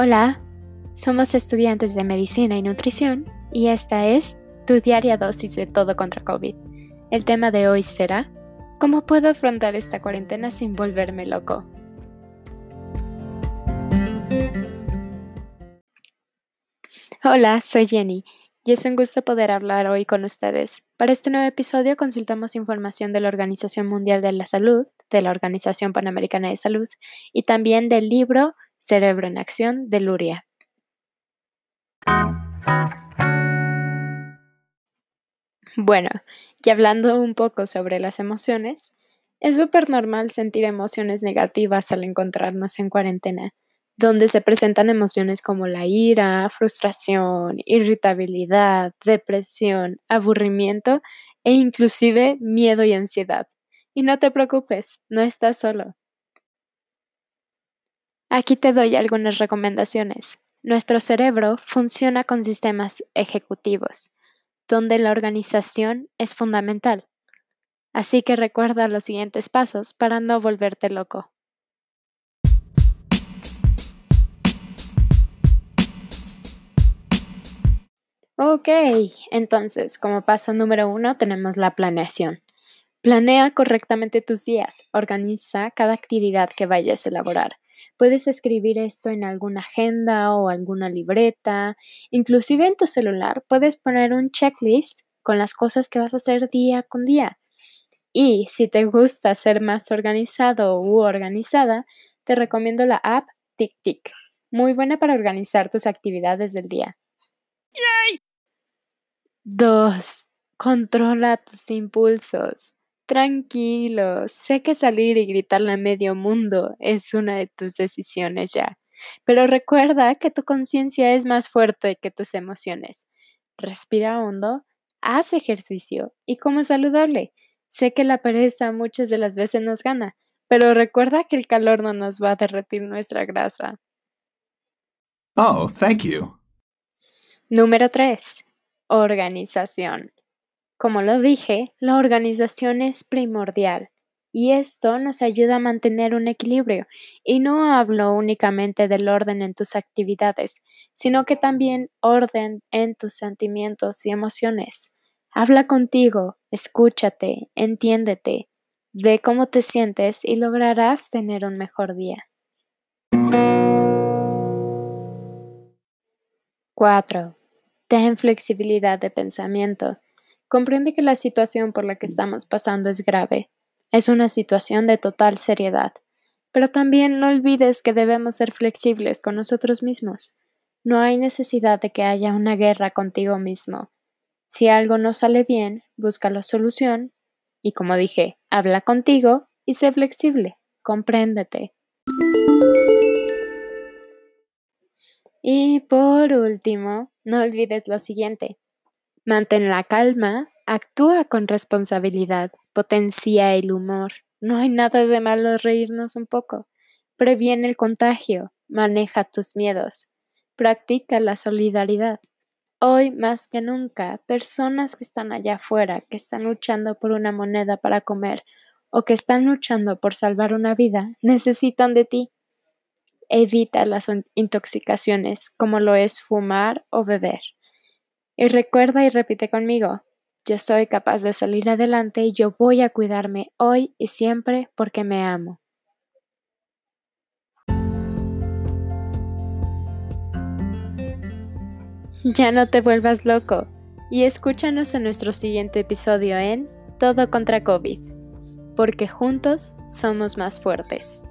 Hola, somos estudiantes de medicina y nutrición y esta es tu diaria dosis de todo contra COVID. El tema de hoy será ¿Cómo puedo afrontar esta cuarentena sin volverme loco? Hola, soy Jenny y es un gusto poder hablar hoy con ustedes. Para este nuevo episodio consultamos información de la Organización Mundial de la Salud, de la Organización Panamericana de Salud y también del libro Cerebro en Acción de Luria. Bueno, y hablando un poco sobre las emociones, es súper normal sentir emociones negativas al encontrarnos en cuarentena, donde se presentan emociones como la ira, frustración, irritabilidad, depresión, aburrimiento e inclusive miedo y ansiedad. Y no te preocupes, no estás solo. Aquí te doy algunas recomendaciones. Nuestro cerebro funciona con sistemas ejecutivos, donde la organización es fundamental. Así que recuerda los siguientes pasos para no volverte loco. Ok, entonces, como paso número uno tenemos la planeación. Planea correctamente tus días, organiza cada actividad que vayas a elaborar Puedes escribir esto en alguna agenda o alguna libreta, inclusive en tu celular puedes poner un checklist con las cosas que vas a hacer día con día. Y si te gusta ser más organizado u organizada, te recomiendo la app TickTick, muy buena para organizar tus actividades del día. 2. Controla tus impulsos. Tranquilo, sé que salir y gritarle a medio mundo es una de tus decisiones ya, pero recuerda que tu conciencia es más fuerte que tus emociones. Respira hondo, haz ejercicio y como saludable. Sé que la pereza muchas de las veces nos gana, pero recuerda que el calor no nos va a derretir nuestra grasa. Oh, thank you. Número 3. Organización. Como lo dije, la organización es primordial y esto nos ayuda a mantener un equilibrio. Y no hablo únicamente del orden en tus actividades, sino que también orden en tus sentimientos y emociones. Habla contigo, escúchate, entiéndete, ve cómo te sientes y lograrás tener un mejor día. 4. Ten flexibilidad de pensamiento. Comprende que la situación por la que estamos pasando es grave. Es una situación de total seriedad. Pero también no olvides que debemos ser flexibles con nosotros mismos. No hay necesidad de que haya una guerra contigo mismo. Si algo no sale bien, busca la solución y, como dije, habla contigo y sé flexible. Compréndete. Y por último, no olvides lo siguiente. Mantén la calma, actúa con responsabilidad, potencia el humor. No hay nada de malo reírnos un poco. Previene el contagio, maneja tus miedos, practica la solidaridad. Hoy más que nunca, personas que están allá afuera, que están luchando por una moneda para comer o que están luchando por salvar una vida, necesitan de ti. Evita las intoxicaciones, como lo es fumar o beber. Y recuerda y repite conmigo, yo soy capaz de salir adelante y yo voy a cuidarme hoy y siempre porque me amo. Ya no te vuelvas loco y escúchanos en nuestro siguiente episodio en Todo contra COVID, porque juntos somos más fuertes.